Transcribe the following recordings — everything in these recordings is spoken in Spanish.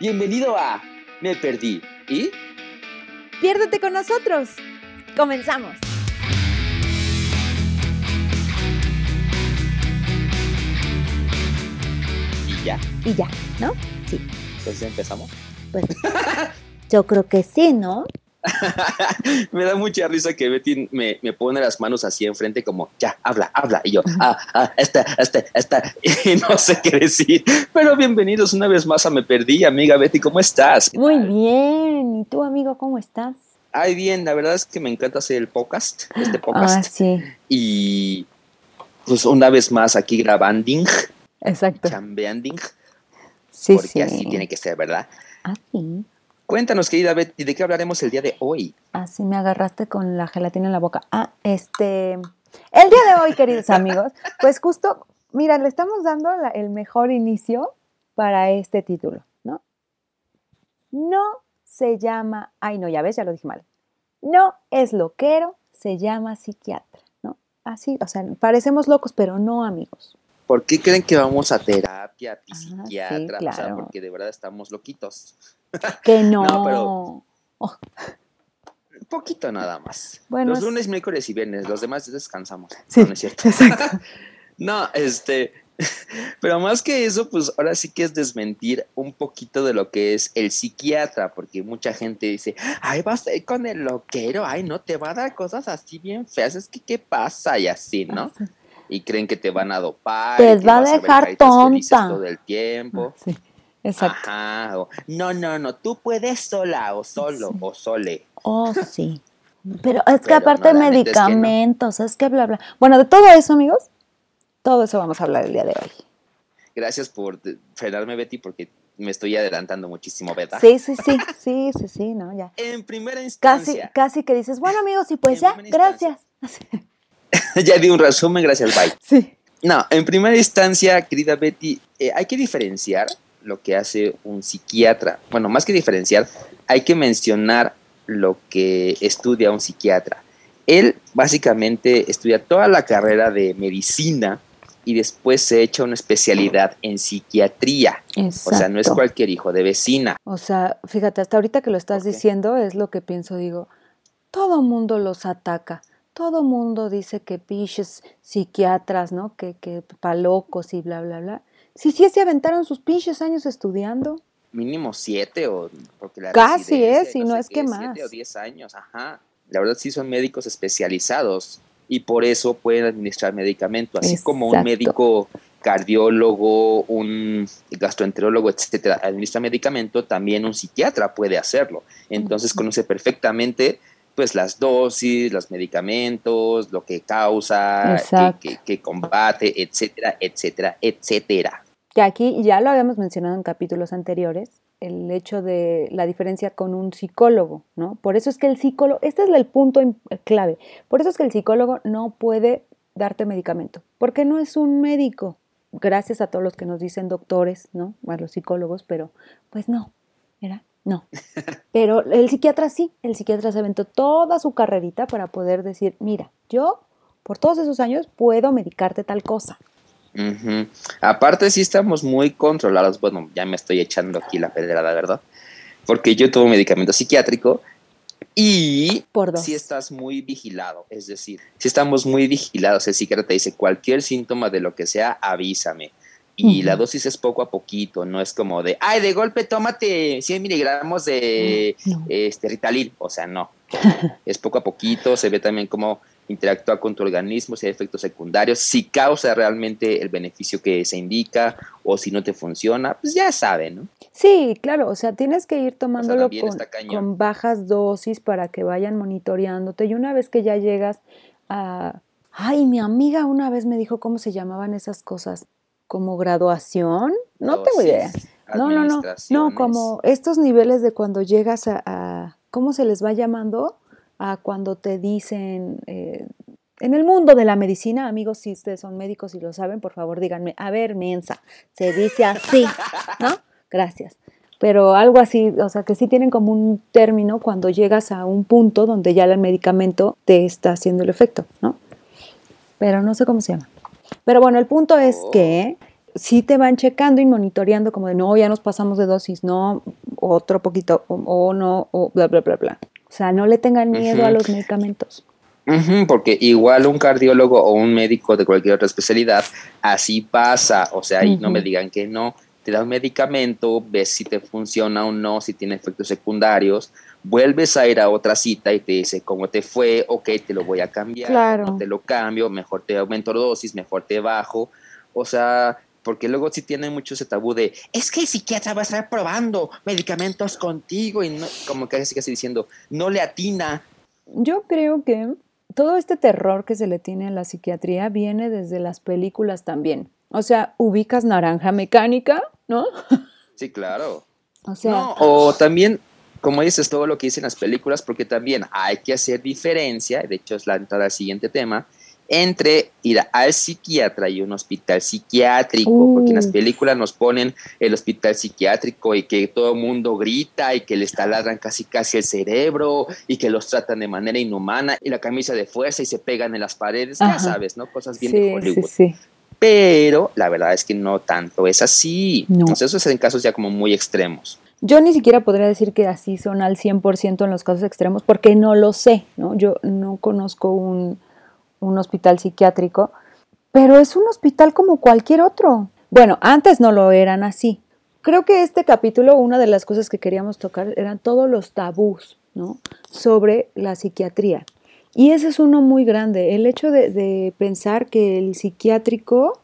Bienvenido a Me Perdí. ¿Y? Piérdete con nosotros. Comenzamos. Y ya. Y ya, ¿no? Sí. Entonces empezamos. Pues yo creo que sí, ¿no? me da mucha risa que Betty me, me, pone las manos así enfrente como, ya, habla, habla. Y yo, ah, ah, esta, esta, esta. Y no sé qué decir. Pero bienvenidos una vez más a Me Perdí, amiga Betty, ¿cómo estás? Muy bien. ¿Y tú, amigo, cómo estás? Ay, bien, la verdad es que me encanta hacer el podcast, este podcast. Ah, sí. Y pues una vez más aquí grabanding. Exacto. Chambeanding. Sí, porque sí. así tiene que ser, ¿verdad? Ah, sí. Cuéntanos, querida Betty, ¿de qué hablaremos el día de hoy? Así me agarraste con la gelatina en la boca. Ah, este. El día de hoy, queridos amigos, pues justo, mira, le estamos dando la- el mejor inicio para este título, ¿no? No se llama. Ay, no, ya ves, ya lo dije mal. No es loquero, se llama psiquiatra, ¿no? Así, o sea, parecemos locos, pero no, amigos. ¿Por qué creen que vamos a terapia, Ah, sí, psiquiatra? O sea, claro. porque de verdad estamos loquitos. Que no. No, pero- Oh, Un poquito nada más. Bueno, los es- lunes, miércoles y viernes, los demás descansamos. Sí, No, es cierto. exacto. No, este, pero más que eso, pues ahora sí que es desmentir un poquito de lo que es el psiquiatra, porque mucha gente dice, ay, vas a ir con el loquero, ay, no, te va a dar cosas así bien feas, es que qué pasa y así, ¿no? Y creen que te van a dopar. Te va a dejar tonta. Todo el tiempo. Sí, exacto. Ajá, o, no, no, no, tú puedes sola o solo Sí. o sole. Oh, sí. Pero es que Pero aparte no, neta es que no. medicamentos, es que bla, bla. Bueno, de todo eso, amigos, todo eso vamos a hablar el día de hoy. Gracias por frenarme, Betty, porque me estoy adelantando muchísimo, ¿verdad? Sí, sí, sí, sí, sí, sí, ¿no? Ya. En primera Casi, instancia, casi que dices, bueno, amigos, y pues ya, gracias. ya di un resumen, gracias, bye. Sí. No, en primera instancia, querida Betty, eh, hay que diferenciar lo que hace un psiquiatra. Bueno, más que diferenciar, hay que mencionar lo que estudia un psiquiatra. Él básicamente estudia toda la carrera de medicina y después se echa una especialidad en psiquiatría. Exacto. O sea, no es cualquier hijo de vecina. O sea, fíjate, hasta ahorita que lo estás diciendo es lo que pienso, digo, todo mundo los ataca, todo mundo dice que pinches psiquiatras, ¿no? Que, que pa' locos y bla, bla, bla. Si sí se aventaron sus pinches años estudiando. Mínimo siete o porque la Casi, ¿eh? y Si no sé es que qué, más. Siete o diez años, ajá. La verdad sí son médicos especializados y por eso pueden administrar medicamento, así como un médico cardiólogo, un gastroenterólogo, etcétera, administra medicamento, también un psiquiatra puede hacerlo. Entonces conoce perfectamente pues las dosis, los medicamentos, lo que causa, que, que- que combate, etcétera, etcétera, etcétera. que aquí ya lo habíamos mencionado en capítulos anteriores, el hecho de la diferencia con un psicólogo, ¿no? Por eso es que el psicólogo, este es el punto clave, por eso es que el psicólogo no puede darte medicamento, porque no es un médico. Gracias a todos los que nos dicen doctores, ¿no? A los psicólogos, pero pues no, ¿era? No. Pero el psiquiatra sí, el psiquiatra se aventó toda su carrerita para poder decir, mira, yo por todos esos años puedo medicarte tal cosa. Aparte sí estamos muy controlados, bueno, ya me estoy echando aquí la pedrada, ¿verdad? Porque yo tomo medicamento psiquiátrico y Por dos. sí estás muy vigilado, es decir, si estamos muy vigilados, el psiquiatra te dice cualquier síntoma de lo que sea, avísame. Y la dosis es poco a poquito, no es como de, ay, de golpe tómate 100 miligramos de No. este, Ritalin, o sea, no. es poco a poquito, se ve también cómo interactúa con tu organismo, si hay efectos secundarios, si causa realmente el beneficio que se indica o si no te funciona, pues ya saben, ¿no? Sí, claro, o sea, tienes que ir tomándolo también con, con bajas dosis para que vayan monitoreándote. Y una vez que ya llegas a... Ay, mi amiga una vez me dijo cómo se llamaban esas cosas, como graduación, no tengo idea. Dosis, No, no, no, no, como estos niveles de cuando llegas a, a- ¿cómo se les va llamando? A cuando te dicen, eh, en el mundo de la medicina, amigos, si ustedes son médicos y lo saben, por favor díganme, a ver, mensa, se dice así, ¿no? Gracias. Pero algo así, o sea, que sí tienen como un término cuando llegas a un punto donde ya el medicamento te está haciendo el efecto, ¿no? Pero no sé cómo se llama. Pero bueno, el punto es Oh. que sí te van checando y monitoreando como de, no, ya nos pasamos de dosis, no, otro poquito, o, no, o bla, bla, bla, bla. O sea, no le tengan miedo a los medicamentos. porque igual un cardiólogo o un médico de cualquier otra especialidad, así pasa, o sea, y no me digan que no, te da un medicamento, ves si te funciona o no, si tiene efectos secundarios, vuelves a ir a otra cita y te dice cómo te fue, ok, te lo voy a cambiar, claro. te lo cambio, mejor te aumento dosis, mejor te bajo, o sea, porque luego sí tiene mucho ese tabú de, es que el psiquiatra va a estar probando medicamentos contigo y no, como que casi casi diciendo, no le atina. Yo creo que todo este terror que se le tiene a la psiquiatría viene desde las películas también. O sea, ubicas naranja mecánica, ¿no? Sí, claro. O sea, o también, como dices, todo lo que dicen las películas, porque también hay que hacer diferencia, de hecho es la entrada al siguiente tema, entre ir al psiquiatra y un hospital psiquiátrico, porque en las películas nos ponen el hospital psiquiátrico y que todo el mundo grita y que les taladran casi casi el cerebro y que los tratan de manera inhumana y la camisa de fuerza y se pegan en las paredes, ya sabes, ¿no? Cosas bien de Hollywood. Sí, sí. Pero la verdad es que no tanto es así. Entonces, eso es en casos ya como muy extremos. Yo ni siquiera podría decir que así son al 100% en los casos extremos porque no lo sé, ¿no? Yo no conozco un un hospital psiquiátrico, pero es un hospital como cualquier otro. Bueno, antes no lo eran así. Creo que este capítulo, una de las cosas que queríamos tocar eran todos los tabús ¿no? sobre la psiquiatría. Y ese es uno muy grande, el hecho de, pensar que el psiquiátrico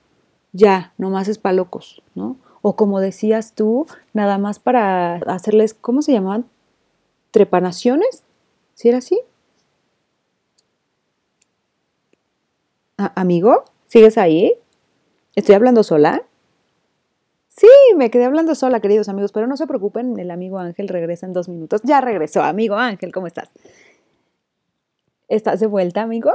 ya, nomás es para locos, ¿no? O como decías tú, nada más para hacerles, ¿cómo se llamaban? ¿Trepanaciones? ¿Si era así? amigo, ¿sigues ahí? ¿Estoy hablando sola? Sí, me quedé hablando sola, queridos amigos, pero no se preocupen, el amigo Ángel regresa en dos minutos. Ya regresó, amigo Ángel, ¿cómo estás? ¿Estás de vuelta, amigo?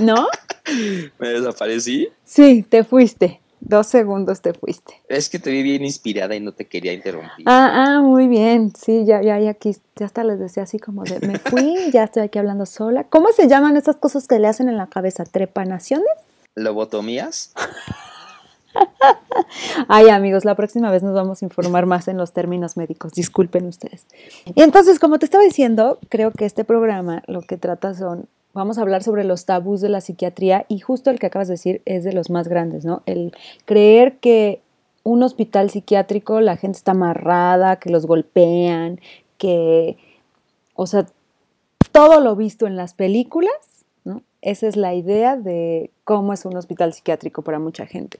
¿No? ¿Me desaparecí? Sí, te fuiste. Dos segundos te fuiste. Es que te vi bien inspirada y no te quería interrumpir. Ah, ah, muy bien. Sí, ya, ya, ya aquí, ya hasta les decía así como de, me fui, ya estoy aquí hablando sola. ¿Cómo se llaman esas cosas que le hacen en la cabeza? ¿Trepanaciones? ¿Lobotomías? Ay, amigos, la próxima vez nos vamos a informar más en los términos médicos. Disculpen ustedes. Y entonces, como te estaba diciendo, creo que este programa lo que trata son vamos a hablar sobre los tabús de la psiquiatría y justo el que acabas de decir es de los más grandes, ¿no? El creer que un hospital psiquiátrico la gente está amarrada, que los golpean, que, o sea, todo lo visto en las películas, ¿no? Esa es la idea de cómo es un hospital psiquiátrico para mucha gente.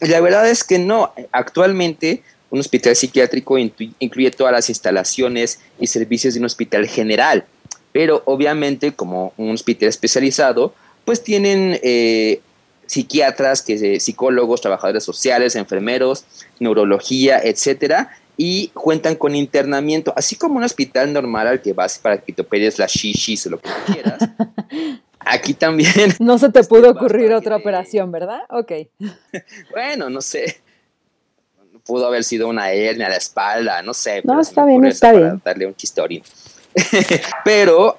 La verdad es que no. Actualmente un hospital psiquiátrico incluye todas las instalaciones y servicios de un hospital general pero obviamente como un hospital especializado, pues tienen eh, psiquiatras, que, psicólogos, trabajadores sociales, enfermeros, neurología, etcétera, y cuentan con internamiento, así como un hospital normal al que vas para que te operes la shishis o lo que quieras. Aquí también. No se te este, pudo ocurrir otra operación, ¿verdad? Ok. bueno, no sé. Pudo haber sido una hernia a la espalda, no sé. No, está bien, está bien. Darle un chistorín. Pero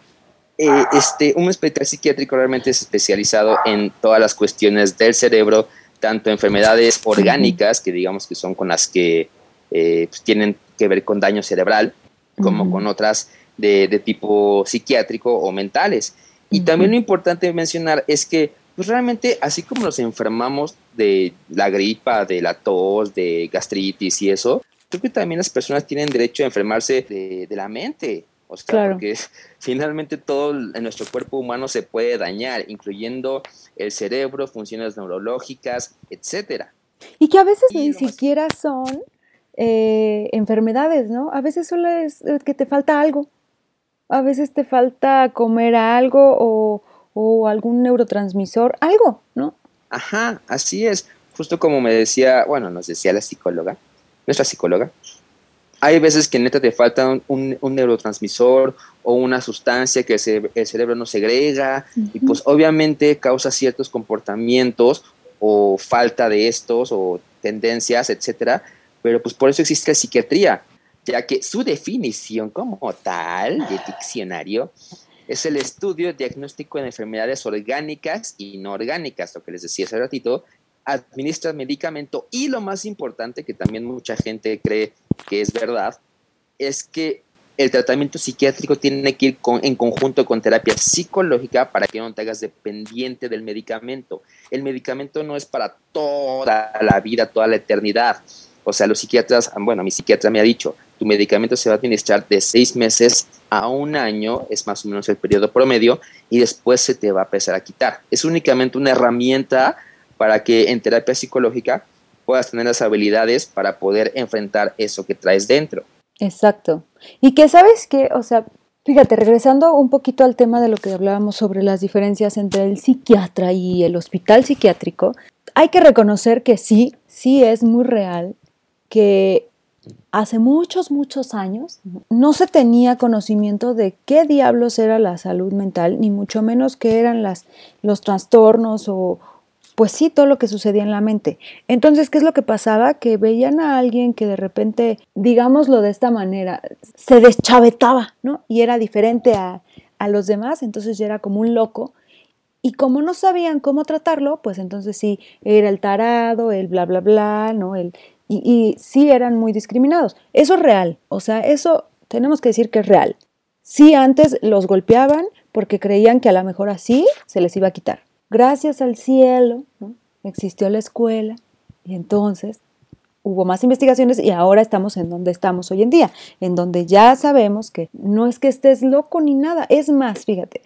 eh, este, un hospital psiquiátrico realmente es especializado en todas las cuestiones del cerebro, tanto enfermedades orgánicas, que digamos que son con las que eh, pues, tienen que ver con daño cerebral, como con otras de, tipo psiquiátrico o mentales. Y también lo importante mencionar es que pues realmente así como nos enfermamos de la gripa, de la tos, de gastritis y eso, creo que también las personas tienen derecho a enfermarse de, de la mente. O sea, porque finalmente todo en nuestro cuerpo humano se puede dañar, incluyendo el cerebro, funciones neurológicas, etcétera. Y que a veces ni siquiera son eh, enfermedades, ¿no? A veces solo es eh, que te falta algo. A veces te falta comer algo o, o algún neurotransmisor, algo, ¿no? Ajá, así es. Justo como me decía, bueno, nos decía la psicóloga, nuestra psicóloga, hay veces que neta te falta un, neurotransmisor o una sustancia que el, cerebro no segrega y pues obviamente causa ciertos comportamientos o falta de estos o tendencias, etcétera, pero pues por eso existe la psiquiatría, ya que su definición como tal de diccionario Es el estudio diagnóstico de enfermedades orgánicas y no orgánicas, lo que les decía hace ratito, administra medicamento y lo más importante, que también mucha gente cree que es verdad, es que el tratamiento psiquiátrico tiene que ir en conjunto con terapia psicológica para que no te hagas dependiente del medicamento. El medicamento no es para toda la vida, toda la eternidad. O sea, los psiquiatras, bueno, mi psiquiatra me ha dicho, tu medicamento se va a administrar de seis meses a un año, es más o menos el periodo promedio, y después se te va a empezar a quitar. Es únicamente una herramienta para que en terapia psicológica puedas tener las habilidades para poder enfrentar eso que traes dentro. Exacto. Y que sabes que, o sea, fíjate, regresando un poquito al tema de lo que hablábamos sobre las diferencias entre el psiquiatra y el hospital psiquiátrico, hay que reconocer que sí, sí es muy real que hace muchos, muchos años no se tenía conocimiento de qué diablos era la salud mental, ni mucho menos qué eran las, los trastornos o, pues sí, todo lo que sucedía en la mente. Entonces, ¿qué es lo que pasaba? Que veían a alguien que de repente, digámoslo de esta manera, se deschavetaba, ¿no? Y era diferente a, los demás, entonces ya era como un loco. Y como no sabían cómo tratarlo, pues entonces sí, era el tarado, el bla, bla, bla, ¿no? El, y, y sí eran muy discriminados. Eso es real, o sea, eso tenemos que decir que es real. Sí, antes los golpeaban porque creían que a lo mejor así se les iba a quitar gracias al cielo, existió la escuela y entonces hubo más investigaciones y ahora estamos en donde estamos hoy en día, en donde ya sabemos que no es que estés loco ni nada, es más, fíjate,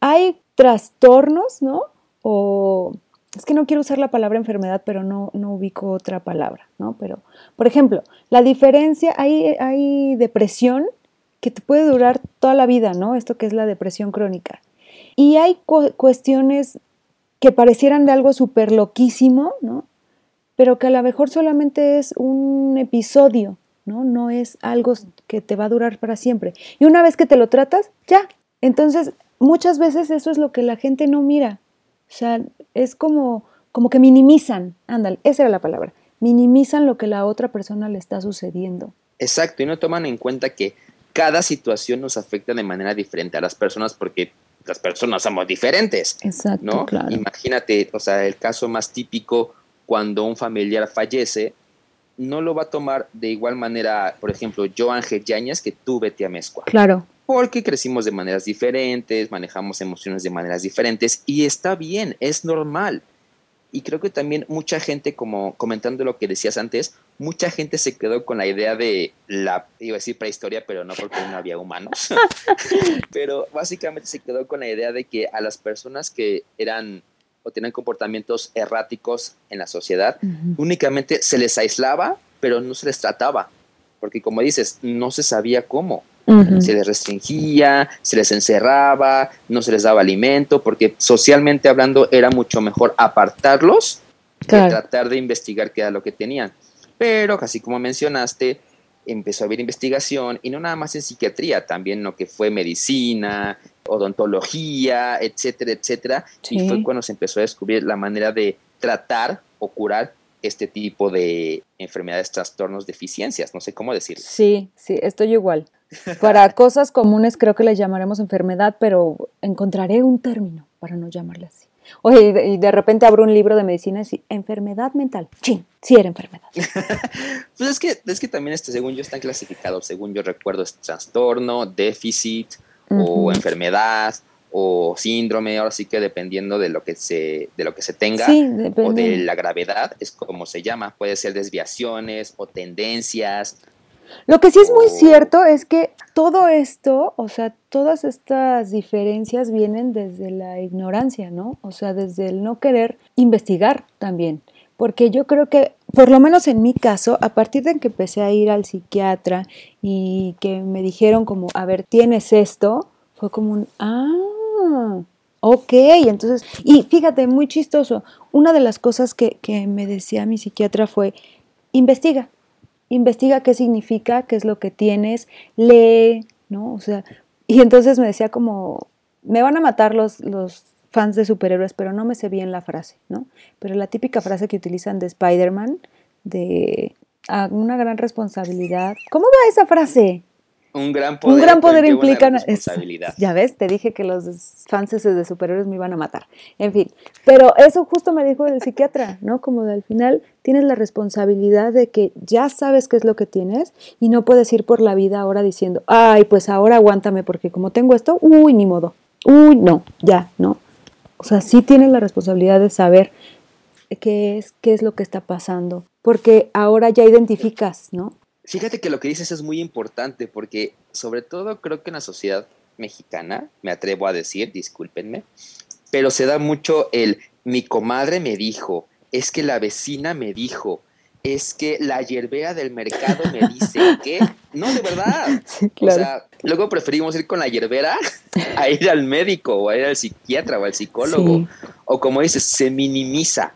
hay trastornos, ¿no? O es que no quiero usar la palabra enfermedad, pero no, no ubico otra palabra, ¿no? Pero, por ejemplo, la diferencia, hay, hay depresión que te puede durar toda la vida, ¿no? Esto que es la depresión crónica. Y hay cuestiones que parecieran de algo súper loquísimo, ¿no? Pero que a lo mejor solamente es un episodio, ¿no? No es algo que te va a durar para siempre. Y una vez que te lo tratas, ya. Entonces, muchas veces eso es lo que la gente no mira. O sea, es como, como que minimizan, ándale, esa era la palabra, minimizan lo que la otra persona le está sucediendo. Exacto, y no toman en cuenta que cada situación nos afecta de manera diferente a las personas porque las personas somos diferentes. Exacto, ¿no? Claro. Imagínate, o sea, el caso más típico cuando un familiar fallece, no lo va a tomar de igual manera, por ejemplo, yo Ángel Yañez que tú Betty Amezcua. Claro. Porque crecimos de maneras diferentes, manejamos emociones de maneras diferentes y está bien, es normal. Y creo que también mucha gente, como comentando lo que decías antes, mucha gente se quedó con la idea de la, iba a decir prehistoria, pero no porque no había humanos. pero básicamente se quedó con la idea de que a las personas que eran o tenían comportamientos erráticos en la sociedad, únicamente se les aislaba, pero no se les trataba. Porque como dices, no se sabía cómo. Se les restringía, se les encerraba, no se les daba alimento, porque socialmente hablando era mucho mejor apartarlos que tratar de investigar qué era lo que tenían. Pero, así como mencionaste, empezó a haber investigación, y no nada más en psiquiatría, también lo que fue medicina, odontología, etcétera, etcétera. Y fue cuando se empezó a descubrir la manera de tratar o curar este tipo de enfermedades, trastornos, deficiencias, no sé cómo decirlo. Sí, sí, estoy igual. Para cosas comunes creo que le llamaremos enfermedad, pero encontraré un término para no llamarle así. Oye, y de, repente abro un libro de medicina y enfermedad mental. Sí, sí era enfermedad. pues es que, es que también, este, según yo, están clasificados, según yo recuerdo, es trastorno, déficit o enfermedad o síndrome, ahora sí que dependiendo de lo que se, de lo que se tenga o de la gravedad, es como se llama. Puede ser desviaciones o tendencias. Lo que sí es muy cierto es que todo esto, o sea, todas estas diferencias vienen desde la ignorancia, ¿no? O sea, desde el no querer investigar también. Porque yo creo que, por lo menos en mi caso, a partir de que empecé a ir al psiquiatra y que me dijeron como, a ver, tienes esto, fue como un, ah, ok, entonces, y fíjate, muy chistoso, una de las cosas que, me decía mi psiquiatra fue, investiga, investiga qué significa, qué es lo que tienes, lee, ¿no? O sea, y entonces me decía como, me van a matar los, los fans de superhéroes, pero no me sé bien la frase, ¿no? Pero la típica frase que utilizan de Spider-Man, de una gran responsabilidad. ¿Cómo va esa frase? Un gran poder, un gran poder implica una responsabilidad. ya ves, te dije que los fans de superhéroes me iban a matar. En fin, pero eso justo me dijo el psiquiatra, ¿no? Como de al final tienes la responsabilidad de que ya sabes qué es lo que tienes y no puedes ir por la vida ahora diciendo, ay, pues ahora aguántame porque como tengo esto, uy, ni modo. Uy, no, ya, ¿no? O sea, sí tienes la responsabilidad de saber qué es, qué es lo que está pasando, porque ahora ya identificas, ¿no? Fíjate que lo que dices es muy importante porque sobre todo creo que en la sociedad mexicana, me atrevo a decir, discúlpenme, pero se da mucho el mi comadre me dijo, es que la vecina me dijo, es que la yerbea del mercado me dice que no, de verdad. O sea, luego preferimos ir con la yerbera a ir al médico o a ir al psiquiatra o al psicólogo. O como dices, se minimiza.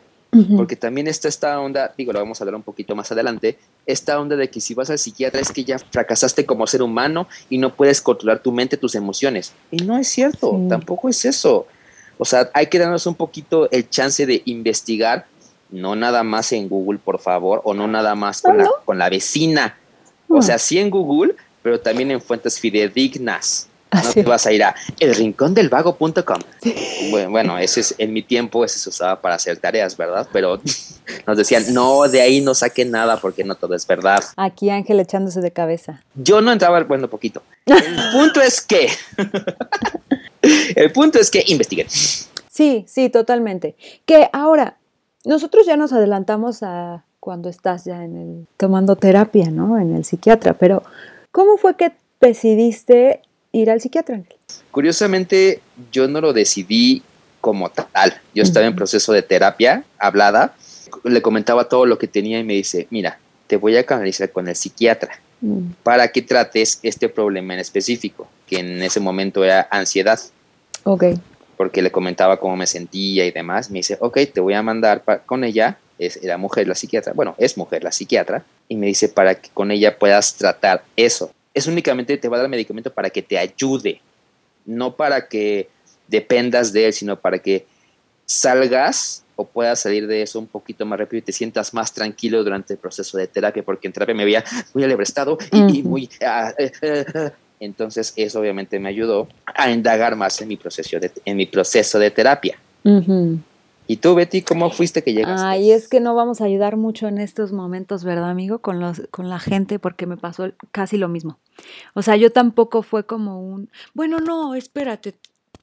Porque también está esta onda, digo, lo vamos a hablar un poquito más adelante, esta onda de que si vas al psiquiatra es que ya fracasaste como ser humano y no puedes controlar tu mente, tus emociones. Y no es cierto, tampoco es eso. O sea, hay que darnos un poquito el chance de investigar, no nada más en Google, por favor, o no nada más con, la, con la vecina. O ah. sea, sí en Google, pero también en fuentes fidedignas. No te vas a ir a elrincondelvago.com. Bueno, bueno, ese es, en mi tiempo ese se usaba para hacer tareas, ¿verdad? Pero nos decían, no, de ahí no saquen nada porque no todo es verdad. Aquí Ángel echándose de cabeza. Yo no entraba, bueno, poquito. El punto es que, el punto es que investiguen. Sí, sí, totalmente. Que ahora, nosotros ya nos adelantamos a cuando estás ya en el, tomando terapia, ¿no? En el psiquiatra, pero ¿cómo fue que decidiste ir al psiquiatra. Curiosamente, yo no lo decidí como tal. Yo estaba en proceso de terapia hablada, le comentaba todo lo que tenía y me dice, mira, te voy a canalizar con el psiquiatra mm. para que trates este problema en específico, que en ese momento era ansiedad. Ok. Porque le comentaba cómo me sentía y demás. Me dice, ok, te voy a mandar con ella. Es, era mujer la psiquiatra, bueno, es mujer la psiquiatra, y me dice para que con ella puedas tratar eso es únicamente te va a dar medicamento para que te ayude, no para que dependas de él, sino para que salgas o puedas salir de eso un poquito más rápido y te sientas más tranquilo durante el proceso de terapia, porque en terapia me veía muy alebrestado y, muy... Ah, eh, eh, eh. entonces eso obviamente me ayudó a indagar más en mi proceso de, en mi proceso de terapia. ¿Y tú, Betty, cómo fuiste que llegaste? Ay, es que no vamos a ayudar mucho en estos momentos, ¿verdad, amigo? Con, los, con la gente, porque me pasó casi lo mismo. O sea, yo tampoco fue como un, bueno, no, espérate,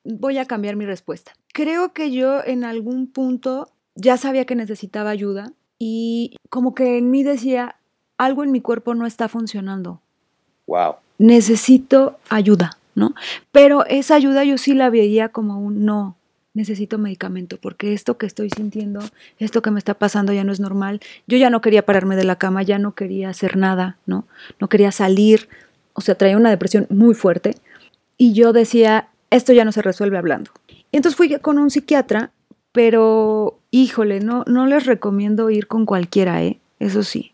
voy a cambiar mi respuesta. Creo que yo en algún punto ya sabía que necesitaba ayuda y como que en mí decía, algo en mi cuerpo no está funcionando. Wow. Necesito ayuda, ¿no? Pero esa ayuda yo sí la veía como un no, necesito medicamento, porque esto que estoy sintiendo, esto que me está pasando ya no es normal. Yo ya no quería pararme de la cama, ya no quería hacer nada, ¿no? No quería salir, o sea, traía una depresión muy fuerte y yo decía, esto ya no se resuelve hablando. Y entonces fui con un psiquiatra, pero híjole, no, no les recomiendo ir con cualquiera, ¿eh? Eso sí.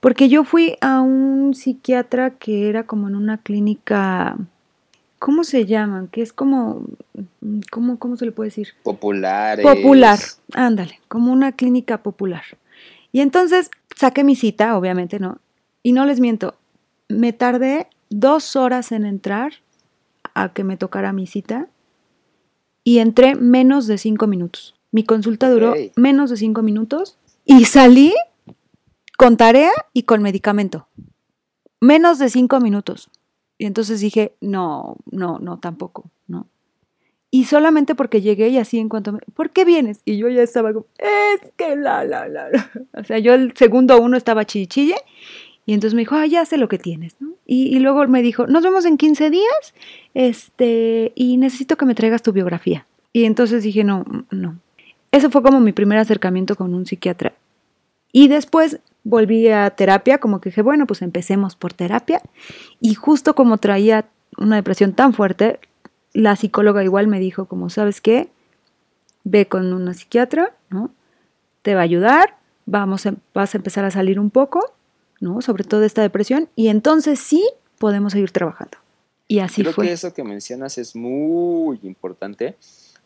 Porque yo fui a un psiquiatra que era como en una clínica ¿cómo se llaman? Que es como, ¿cómo, ¿cómo se le puede decir? Popular. Popular, ándale, como una clínica popular. Y entonces saqué mi cita, obviamente, ¿no? Y no les miento, me tardé dos horas en entrar a que me tocara mi cita y entré menos de cinco minutos. Mi consulta duró menos de cinco minutos y salí con tarea y con medicamento. Menos de cinco minutos. Y entonces dije, no, no, no, tampoco, ¿no? Y solamente porque llegué y así en cuanto me, ¿por qué vienes? Y yo ya estaba como, es que la, la, la, la. O sea, yo el segundo uno estaba chichille y entonces me dijo, ah, ya sé lo que tienes, ¿no? Y, y, luego me dijo, nos vemos en 15 días, este, y necesito que me traigas tu biografía. Y entonces dije, no, no. Eso fue como mi primer acercamiento con un psiquiatra. Y después volví a terapia, como que dije, bueno, pues empecemos por terapia. Y justo como traía una depresión tan fuerte, la psicóloga igual me dijo, como, ¿sabes qué? Ve con una psiquiatra, ¿no? Te va a ayudar, vamos a, vas a empezar a salir un poco, ¿no? Sobre todo de esta depresión, y entonces sí podemos seguir trabajando. Y así Creo fue. que eso que mencionas es muy importante,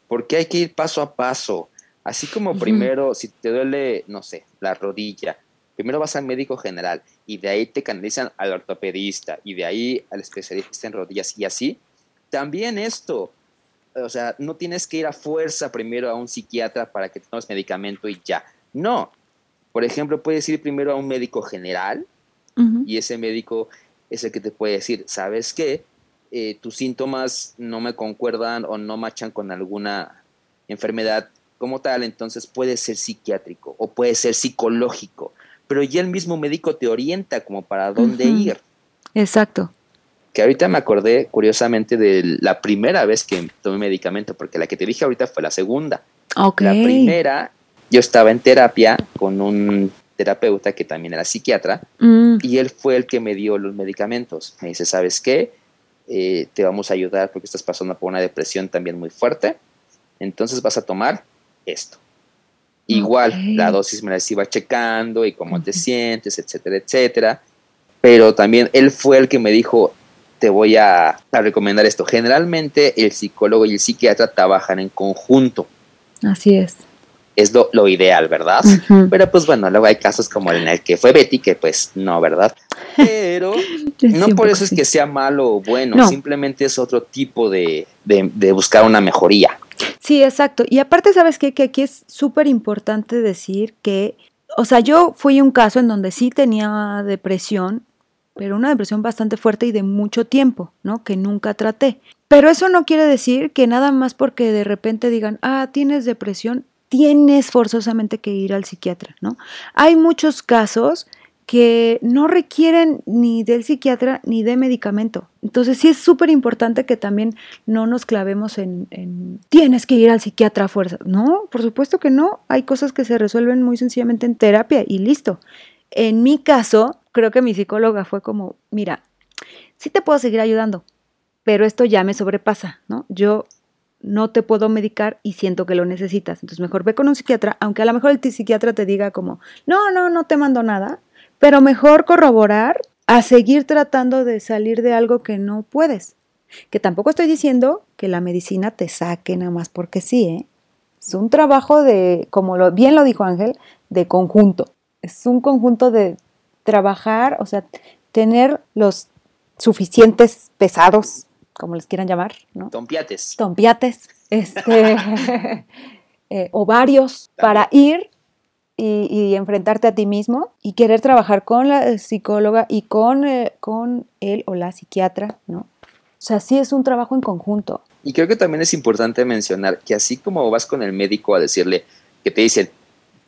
porque hay que ir paso a paso. Así como primero, si te duele, no sé, la rodilla, primero vas al médico general y de ahí te canalizan al ortopedista y de ahí al especialista en rodillas y así, también esto, o sea, no tienes que ir a fuerza primero a un psiquiatra para que te tomes medicamento y ya. No. Por ejemplo, puedes ir primero a un médico general y ese médico es el que te puede decir, ¿sabes qué? Eh, tus síntomas no me concuerdan o no machan con alguna enfermedad como tal, entonces puede ser psiquiátrico o puede ser psicológico, pero ya el mismo médico te orienta como para dónde ir. Exacto. Que ahorita me acordé curiosamente de la primera vez que tomé medicamento, porque la que te dije ahorita fue la segunda. La primera, yo estaba en terapia con un terapeuta que también era psiquiatra mm. y él fue el que me dio los medicamentos. Me dice, ¿sabes qué? Eh, te vamos a ayudar porque estás pasando por una depresión también muy fuerte. Entonces vas a tomar esto. Igual, la dosis me la iba checando y cómo te sientes, etcétera, etcétera. Pero también él fue el que me dijo, te voy a, recomendar esto. Generalmente el psicólogo y el psiquiatra trabajan en conjunto. Así es. Es lo, ideal, ¿verdad? Pero pues bueno, luego hay casos como en el que fue Betty, que pues no, ¿verdad? Pero no por eso es que sea malo o bueno, simplemente es otro tipo de, de buscar una mejoría. Sí, exacto. Y aparte, ¿sabes qué? Que aquí es súper importante decir que, o sea, yo fui un caso en donde sí tenía depresión, pero una depresión bastante fuerte y de mucho tiempo, ¿no? Que nunca traté. Pero eso no quiere decir que nada más porque de repente digan, ah, tienes depresión, tienes forzosamente que ir al psiquiatra, ¿no? Hay muchos casos que no requieren ni del psiquiatra ni de medicamento. Entonces sí es súper importante que también no nos clavemos en, tienes que ir al psiquiatra a fuerza. No, por supuesto que no. Hay cosas que se resuelven muy sencillamente en terapia y listo. En mi caso, creo que mi psicóloga fue como, mira, sí te puedo seguir ayudando, pero esto ya me sobrepasa, ¿no? Yo no te puedo medicar y siento que lo necesitas. Entonces mejor ve con un psiquiatra, aunque a lo mejor el psiquiatra te diga como, no, no, no te mando nada, pero mejor corroborar a seguir tratando de salir de algo que no puedes. Que tampoco estoy diciendo que la medicina te saque nada más porque sí, ¿eh? Es un trabajo de, como lo, bien lo dijo Ángel, de conjunto. Es un conjunto de trabajar, o sea, tener los suficientes pesados, como les quieran llamar, ¿no? Tompiates. Tompiates, este, eh, ovarios, para ir y, enfrentarte a ti mismo y querer trabajar con la psicóloga y con, eh, con él o la psiquiatra, ¿no? O sea, sí es un trabajo en conjunto. Y creo que también es importante mencionar que así como vas con el médico a decirle que te dicen,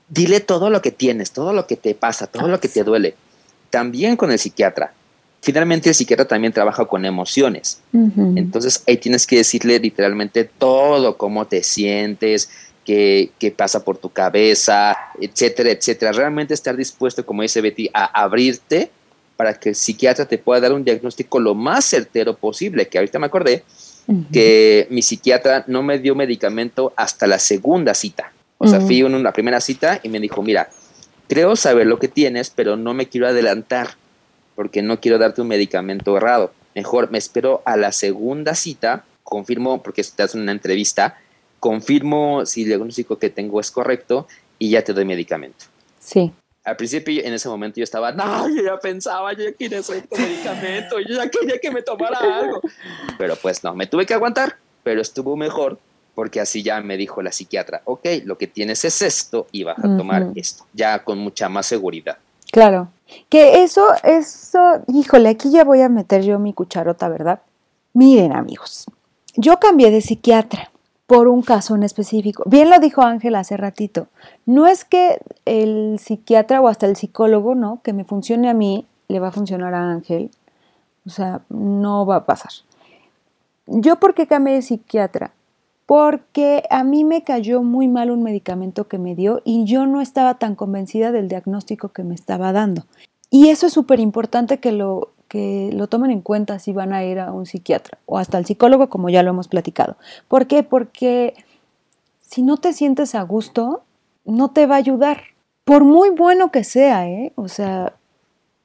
dile todo lo que tienes, todo lo que te pasa, todo lo que te duele, también con el psiquiatra. Finalmente el psiquiatra también trabaja con emociones. Entonces ahí tienes que decirle literalmente todo, cómo te sientes, qué, pasa por tu cabeza, etcétera, etcétera. Realmente estar dispuesto, como dice Betty, a abrirte para que el psiquiatra te pueda dar un diagnóstico lo más certero posible, que ahorita me acordé que mi psiquiatra no me dio medicamento hasta la segunda cita. O sea, fui en una primera cita y me dijo, mira, creo saber lo que tienes, pero no me quiero adelantar porque no quiero darte un medicamento errado. Mejor me espero a la segunda cita, confirmo, porque te hace una entrevista, confirmo si el diagnóstico que tengo es correcto y ya te doy medicamento. Sí. Al principio, en ese momento, yo estaba, no, yo ya pensaba, yo ya quería ese medicamento, yo ya quería que me tomara algo. Pero pues no, me tuve que aguantar, pero estuvo mejor porque así ya me dijo la psiquiatra, ok, lo que tienes es esto y vas a tomar esto, ya con mucha más seguridad. Claro, que eso, eso, híjole, aquí ya voy a meter yo mi cucharota, ¿verdad? Miren amigos, yo cambié de psiquiatra por un caso en específico. Bien lo dijo Ángel hace ratito. No es que el psiquiatra o hasta el psicólogo, ¿no? Que me funcione a mí, le va a funcionar a Ángel. O sea, no va a pasar. ¿Yo por qué cambié de psiquiatra? Porque a mí me cayó muy mal un medicamento que me dio y yo no estaba tan convencida del diagnóstico que me estaba dando. Y eso es súper importante que lo, que lo tomen en cuenta si van a ir a un psiquiatra o hasta al psicólogo, como ya lo hemos platicado. ¿Por qué? Porque si no te sientes a gusto, no te va a ayudar. Por muy bueno que sea, ¿eh? O sea,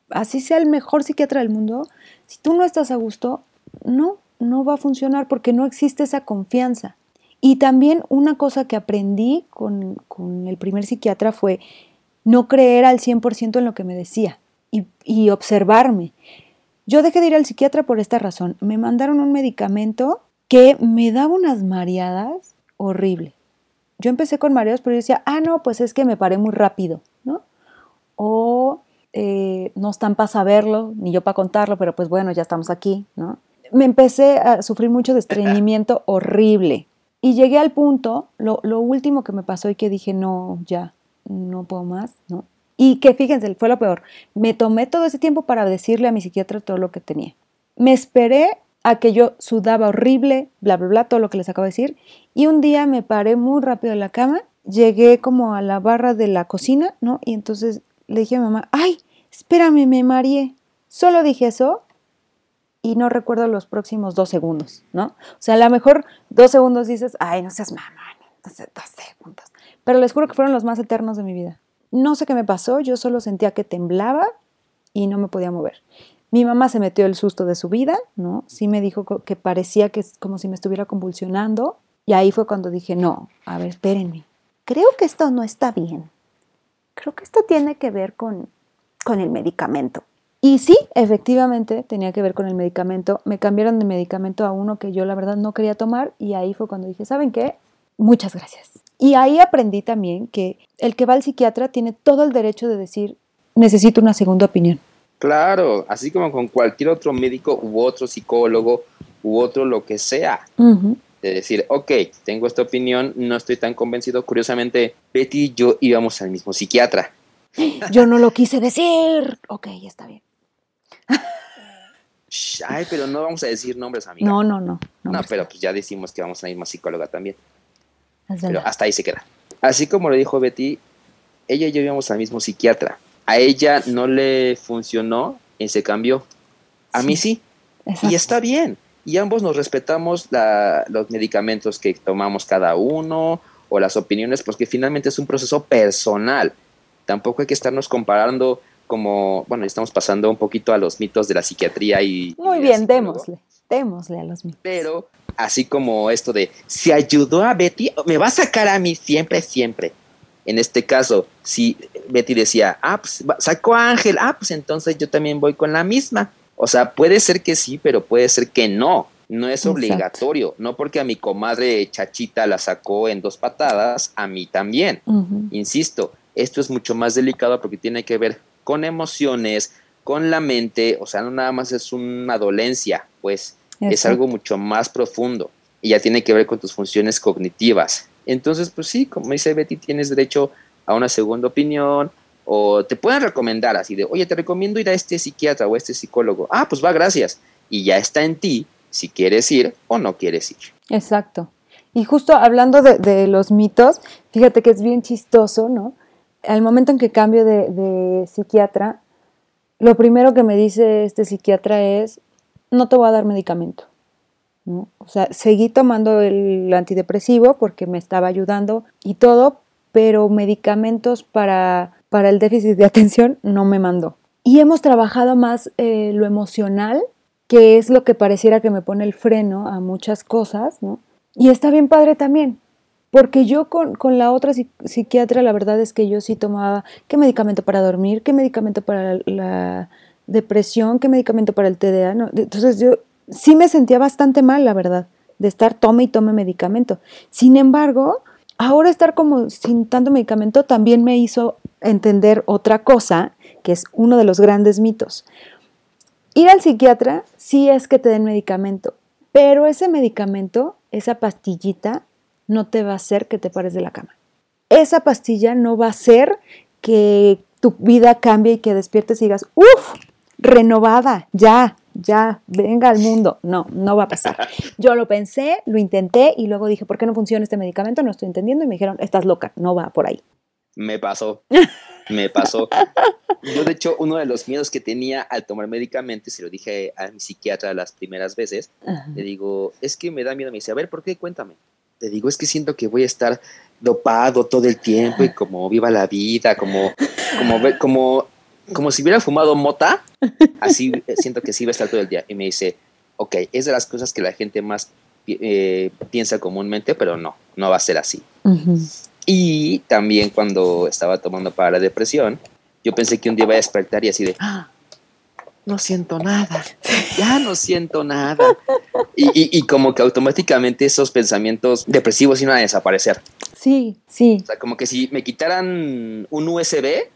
así sea el mejor psiquiatra del mundo, si tú no estás a gusto, no, no va a funcionar porque no existe esa confianza. Y también una cosa que aprendí con, con el primer psiquiatra fue no creer al 100% en lo que me decía y, y observarme. Yo dejé de ir al psiquiatra por esta razón. Me mandaron un medicamento que me daba unas mareadas horrible. Yo empecé con mareos, pero yo decía, ah, no, pues es que me paré muy rápido, ¿no? O eh, no están para saberlo, ni yo para contarlo, pero pues bueno, ya estamos aquí, ¿no? Me empecé a sufrir mucho de estreñimiento horrible. Y llegué al punto, lo, lo último que me pasó y que dije, no, ya, no puedo más, ¿no? Y que fíjense, fue lo peor. Me tomé todo ese tiempo para decirle a mi psiquiatra todo lo que tenía. Me esperé a que yo sudaba horrible, bla, bla, bla, todo lo que les acabo de decir. Y un día me paré muy rápido en la cama, llegué como a la barra de la cocina, ¿no? Y entonces le dije a mi mamá, ay, espérame, me mareé. Solo dije eso y no recuerdo los próximos dos segundos, ¿no? O sea, a lo mejor dos segundos dices, ay, no seas mamá, dos segundos. Pero les juro que fueron los más eternos de mi vida. No sé qué me pasó, yo solo sentía que temblaba y no me podía mover. Mi mamá se metió el susto de su vida, ¿no? Sí me dijo que parecía que es como si me estuviera convulsionando. Y ahí fue cuando dije, no, a ver, espérenme. Creo que esto no está bien. Creo que esto tiene que ver con, con el medicamento. Y sí, efectivamente tenía que ver con el medicamento. Me cambiaron de medicamento a uno que yo la verdad no quería tomar y ahí fue cuando dije, ¿saben qué? Muchas gracias. Y ahí aprendí también que el que va al psiquiatra tiene todo el derecho de decir, necesito una segunda opinión. Claro, así como con cualquier otro médico u otro psicólogo u otro lo que sea. De decir, ok, tengo esta opinión, no estoy tan convencido. Curiosamente, Betty y yo íbamos al mismo psiquiatra. Yo no lo quise decir. Ok, está bien. Ay, pero no vamos a decir nombres, amiga. No, no, no. No, pero pues ya decimos que vamos a la misma psicóloga también. Pero hasta ahí se queda. Así como lo dijo Betty, ella y yo íbamos al mismo psiquiatra a ella no le funcionó y se cambió. A mí sí. Y está bien. Y ambos nos respetamos los medicamentos que tomamos cada uno o las opiniones, porque finalmente es un proceso personal. Tampoco hay que estarnos comparando como, bueno, estamos pasando un poquito a los mitos de la psiquiatría y... Muy bien, démosle, démosle a los mitos. Pero así como esto de, si ayudó a Betty, me va a sacar a mí siempre, siempre. En este caso, si Betty decía, ah, pues sacó a Ángel, ah, pues entonces yo también voy con la misma. O sea, puede ser que sí, pero puede ser que no. No es obligatorio. No porque a mi comadre Chachita la sacó en dos patadas, a mí también. Insisto, esto es mucho más delicado porque tiene que ver con emociones, con la mente, o sea, no nada más es una dolencia, pues es algo mucho más profundo y ya tiene que ver con tus funciones cognitivas. Entonces, pues sí, como dice Betty, tienes derecho a una segunda opinión o te pueden recomendar así de, oye, te recomiendo ir a este psiquiatra o a este psicólogo. Ah, pues va, gracias. Y ya está en ti si quieres ir o no quieres ir. Exacto. Y justo hablando de, los mitos, fíjate que es bien chistoso, ¿no? Al momento en que cambio de, de psiquiatra, lo primero que me dice este psiquiatra es, no te voy a dar medicamento. O sea, seguí tomando el antidepresivo porque me estaba ayudando y todo, pero medicamentos para, para el déficit de atención no me mandó. Y hemos trabajado más eh, lo emocional, que es lo que pareciera que me pone el freno a muchas cosas, ¿no? Y está bien padre también, porque yo con, la otra psiquiatra, la verdad es que yo sí tomaba qué medicamento para dormir, qué medicamento para la, depresión, qué medicamento para el TDA. Entonces yo sí me sentía bastante mal, la verdad, de estar tome y tome medicamento. Sin embargo, ahora estar como sin tanto medicamento también me hizo entender otra cosa, que es uno de los grandes mitos. Ir al psiquiatra sí es que te den medicamento, pero ese medicamento, esa pastillita, no te va a hacer que te pares de la cama. Esa pastilla no va a hacer que tu vida cambie y que despiertes y digas, uff, renovada, ya, ya, venga al mundo. No, no va a pasar. Yo lo pensé, lo intenté y luego dije, ¿por qué no funciona este medicamento? No estoy entendiendo y me dijeron, estás loca, no va por ahí. Me pasó, me pasó. Yo, de hecho, uno de los miedos que tenía al tomar medicamentos, se lo dije a mi psiquiatra las primeras veces, le digo, es que me da miedo. Me dice, a ver, ¿por qué? Cuéntame. Le digo, es que siento que voy a estar dopado todo el tiempo y como viva la vida, como, como, como como si hubiera fumado mota, así siento que sí va a estar todo el día. Y me dice, ok, es de las cosas que la gente más eh, piensa comúnmente, pero no, no va a ser así. Y también cuando estaba tomando para la depresión, yo pensé que un día iba a despertar y así de, ¡Ah! no siento nada, ya no siento nada. Y, como que automáticamente esos pensamientos depresivos iban a desaparecer. Sí, sí. O sea, como que si me quitaran un USB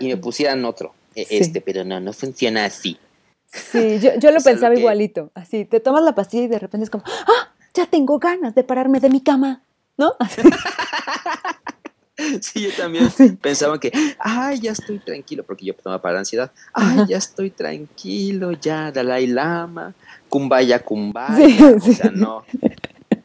y me pusieran otro, e, este, pero no, no funciona así. Sí, yo, lo pensaba igualito, así, te tomas la pastilla y de repente es como, ¡ah! Ya tengo ganas de pararme de mi cama, ¿no? Sí, yo también pensaba que, ay, ya estoy tranquilo, porque yo tomaba para la ansiedad. Ay, ya estoy tranquilo, ya, Dalai Lama, kumbaya, kumbaya. o sea, no,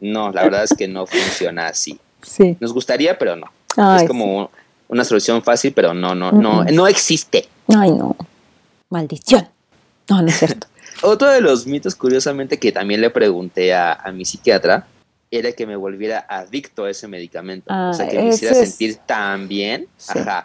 no, la verdad es que no funciona así. Sí. Nos gustaría, pero no. es como una solución fácil, pero no, no, no, no existe. Ay, no. Maldición. No, no es cierto. Otro de los mitos, curiosamente, que también le pregunté a, a mi psiquiatra, era que me volviera adicto a ese medicamento. o sea, que me ah, hiciera sentir tan bien. Ajá.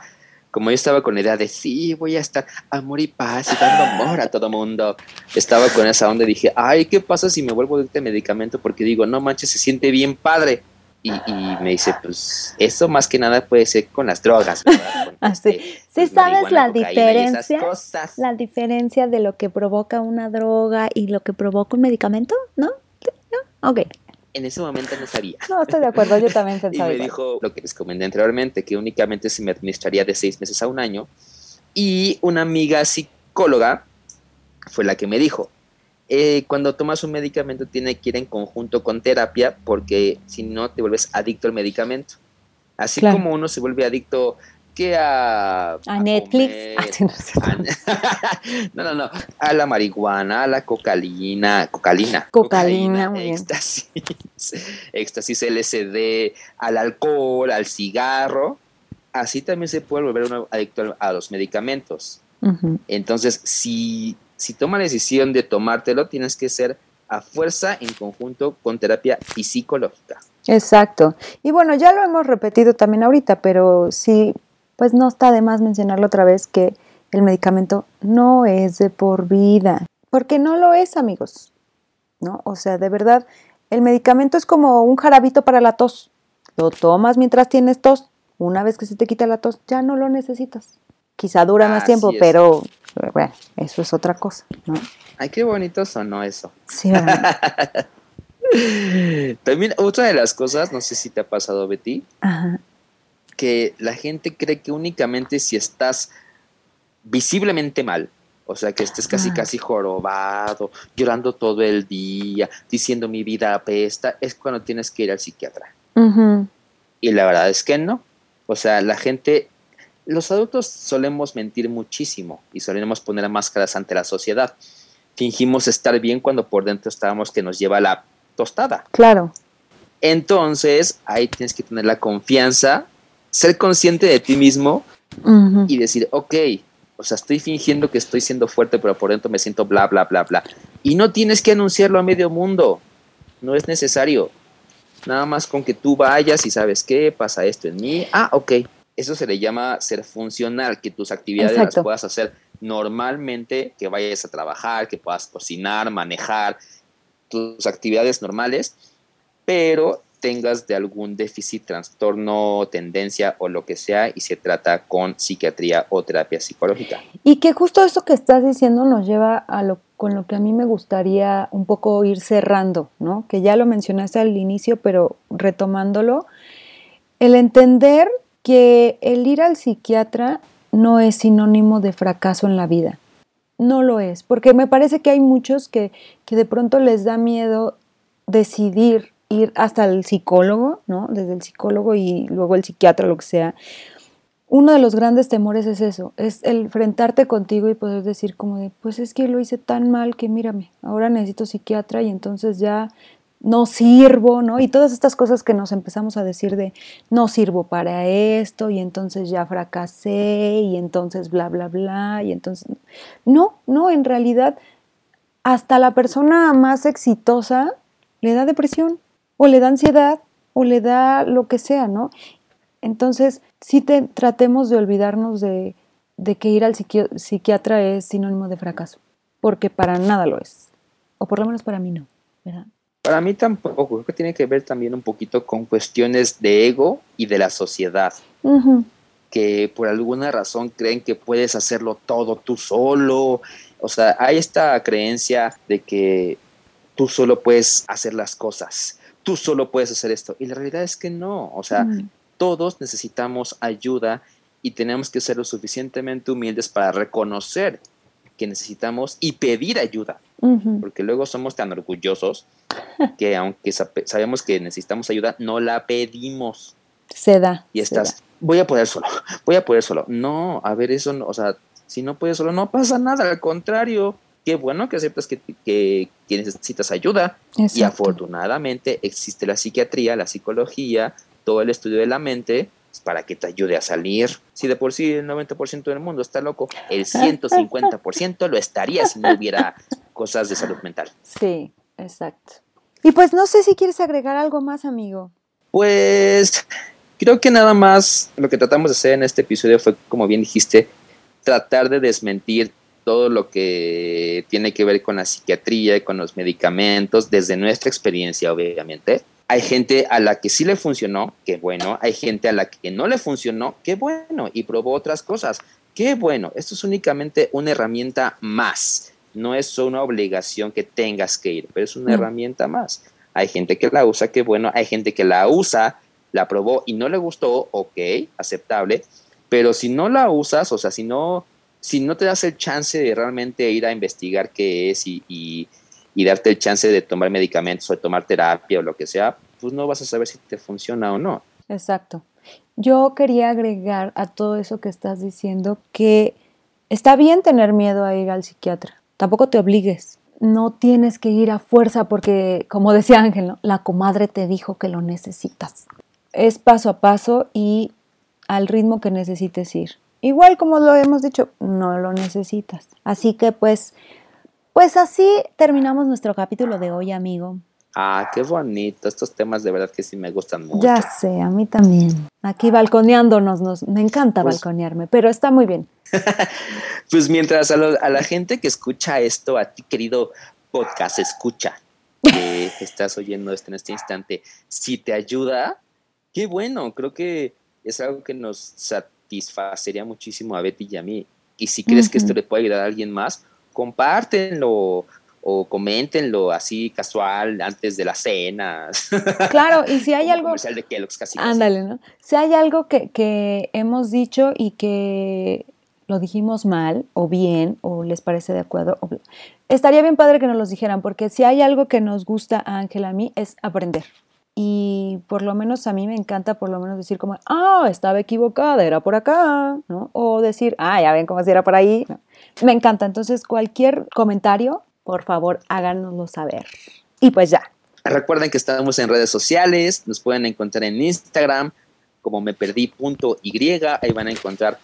Como yo estaba con la idea de, sí, voy a estar amor y paz y dando amor a todo mundo. Estaba con esa onda y dije, ay, ¿qué pasa si me vuelvo adicto a medicamento? Porque digo, no manches, se siente bien padre. Y, me dice, pues eso más que nada puede ser con las drogas, ¿verdad? Así. Este, sí, pues, sabes la diferencia, la diferencia de lo que provoca una droga y lo que provoca un medicamento, ¿no? ¿No? Ok en ese momento no sabía. No, estoy de acuerdo, yo también pensaba. y me dijo lo que les comenté anteriormente, que únicamente se me administraría de seis meses a un año. Y una amiga psicóloga fue la que me dijo, eh, cuando tomas un medicamento tiene que ir en conjunto con terapia porque si no te vuelves adicto al medicamento. Así como uno se vuelve adicto a... A, Netflix. no, no, no. A la marihuana, a la cocaína, cocalina. Cocaína, éxtasis, éxtasis LSD, al alcohol, al cigarro. Así también se puede volver uno adicto a los medicamentos. Entonces, si, si toma la decisión de tomártelo, tienes que ser a fuerza en conjunto con terapia psicológica. Exacto. Y bueno, ya lo hemos repetido también ahorita, pero sí pues no está de más mencionarlo otra vez que el medicamento no es de por vida, porque no lo es, amigos. ¿No? O sea, de verdad, el medicamento es como un jarabito para la tos. Lo tomas mientras tienes tos. Una vez que se te quita la tos, ya no lo necesitas. Quizá dura más tiempo, pero bueno, eso es otra cosa, ¿no? Ay, qué bonito sonó eso. Sí, También otra de las cosas, no sé si te ha pasado, Betty, Ajá que la gente cree que únicamente si estás visiblemente mal, o sea, que estés casi, casi jorobado, llorando todo el día, diciendo mi vida apesta, es cuando tienes que ir al psiquiatra. Y la verdad es que no. O sea, la gente, los adultos solemos mentir muchísimo y solemos poner máscaras ante la sociedad. Fingimos estar bien cuando por dentro estábamos que nos lleva la tostada. Claro. Entonces, ahí tienes que tener la confianza ser consciente de ti mismo y decir, ok, o sea, estoy fingiendo que estoy siendo fuerte, pero por dentro me siento bla, bla, bla, bla. Y no tienes que anunciarlo a medio mundo, no es necesario. Nada más con que tú vayas y sabes qué, pasa esto en mí. Ah, ok. Eso se le llama ser funcional, que tus actividades las puedas hacer normalmente, que vayas a trabajar, que puedas cocinar, manejar, tus actividades normales, pero tengas de algún déficit, trastorno, tendencia o lo que sea y se trata con psiquiatría o terapia psicológica. Y que justo eso que estás diciendo nos lleva a lo con lo que a mí me gustaría un poco ir cerrando, ¿no? Que ya lo mencionaste al inicio, pero retomándolo, el entender que el ir al psiquiatra no es sinónimo de fracaso en la vida. No lo es, porque me parece que hay muchos que, que de pronto les da miedo decidir ir hasta el psicólogo, ¿no? Desde el psicólogo y luego el psiquiatra, lo que sea. Uno de los grandes temores es eso, es el enfrentarte contigo y poder decir como de, pues es que lo hice tan mal que mírame, ahora necesito psiquiatra y entonces ya no sirvo, ¿no? Y todas estas cosas que nos empezamos a decir de no sirvo para esto y entonces ya fracasé y entonces bla, bla, bla y entonces... No, no, en realidad hasta la persona más exitosa le da depresión o le da ansiedad o le da lo que sea, ¿no? Entonces, sí te, tratemos de olvidarnos de, que ir al psiquiatra es sinónimo de fracaso, porque para nada lo es, o por lo menos para mí no, ¿verdad? Para mí tampoco, creo que tiene que ver también un poquito con cuestiones de ego y de la sociedad. Que por alguna razón creen que puedes hacerlo todo tú solo. O sea, hay esta creencia de que tú solo puedes hacer las cosas, tú solo puedes hacer esto. Y la realidad es que no. O sea, todos necesitamos ayuda y tenemos que ser lo suficientemente humildes para reconocer que necesitamos y pedir ayuda, porque luego somos tan orgullosos que aunque sabemos que necesitamos ayuda, no la pedimos. Se da. Y estás, voy a poder solo, voy a poder solo. No, a ver, eso, no, o sea, si no puedes solo, no pasa nada, al contrario, qué bueno que aceptas que, que, necesitas ayuda. Y afortunadamente existe la psiquiatría, la psicología, todo el estudio de la mente para que te ayude a salir. Si de por sí el 90% del mundo está loco, el 150% lo estaría si no hubiera cosas de salud mental. Sí, exacto. Y pues no sé si quieres agregar algo más, amigo. Pues creo que nada más lo que tratamos de hacer en este episodio fue, como bien dijiste, tratar de desmentir todo lo que tiene que ver con la psiquiatría y con los medicamentos desde nuestra experiencia, obviamente hay gente a la que sí le funcionó, qué bueno. Hay gente a la que no le funcionó, qué bueno. Y probó otras cosas, qué bueno. Esto es únicamente una herramienta más. No es una obligación que tengas que ir, pero es una mm. herramienta más. Hay gente que la usa, qué bueno. Hay gente que la usa, la probó y no le gustó, ok, aceptable. Pero si no la usas, o sea, si no, si no te das el chance de realmente ir a investigar qué es y y darte el chance de tomar medicamentos o de tomar terapia o lo que sea, pues no vas a saber si te funciona o no. Exacto. Yo quería agregar a todo eso que estás diciendo que está bien tener miedo a ir al psiquiatra, tampoco te obligues. No tienes que ir a fuerza porque, como decía Ángel, la comadre te dijo que lo necesitas. Es paso a paso y al ritmo que necesites ir. Igual como lo hemos dicho, no lo necesitas. Así que pues pues así terminamos nuestro capítulo de hoy, amigo. Ah, qué bonito. Estos temas de verdad que sí me gustan mucho. Ya sé, a mí también. Aquí balconeándonos, nos, me encanta pues balconearme, pero está muy bien. pues mientras a, la gente que escucha esto, a ti querido podcast, escucha, que estás oyendo esto en este instante, si te ayuda, qué bueno. Creo que es algo que nos satisfacería muchísimo a Betty y a mí. Y si crees que esto le puede ayudar a alguien más, compártenlo o coméntenlo así casual antes de la cena. Claro, y si hay algo... de casi. Ándale, ¿no? Si hay algo que, hemos dicho y que lo dijimos mal o bien o les parece de acuerdo, estaría bien padre que nos los dijeran, porque si hay algo que nos gusta a Ángel a mí es aprender. Y por lo menos a mí me encanta por lo menos decir como, ah, estaba equivocada, era por acá, ¿no? O decir, ah, ya ven cómo si era por ahí. Me encanta. Entonces, cualquier comentario, por favor, háganoslo saber. Y pues ya. Recuerden que estamos en redes sociales, nos pueden encontrar en Instagram como me perdí y ahí van a encontrar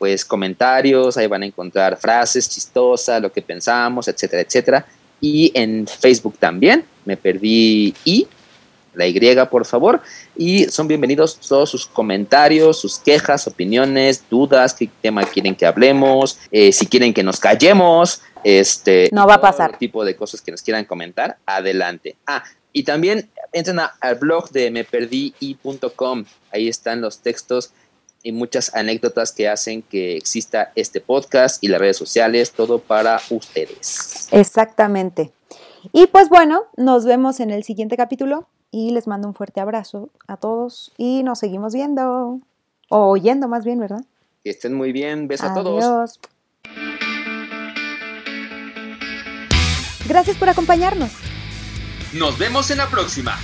pues comentarios, ahí van a encontrar frases chistosas, lo que pensamos, etcétera, etcétera. Y en Facebook también, me perdí y la Y, por favor. Y son bienvenidos todos sus comentarios, sus quejas, opiniones, dudas, qué tema quieren que hablemos, eh, si quieren que nos callemos, este... No va a pasar. tipo de cosas que nos quieran comentar, adelante. Ah, y también entren al blog de meperdí.com. Ahí están los textos y muchas anécdotas que hacen que exista este podcast y las redes sociales, todo para ustedes. Exactamente. Y pues bueno, nos vemos en el siguiente capítulo y les mando un fuerte abrazo a todos y nos seguimos viendo o oyendo más bien, ¿verdad? Que estén muy bien, besos a todos. Gracias por acompañarnos. Nos vemos en la próxima.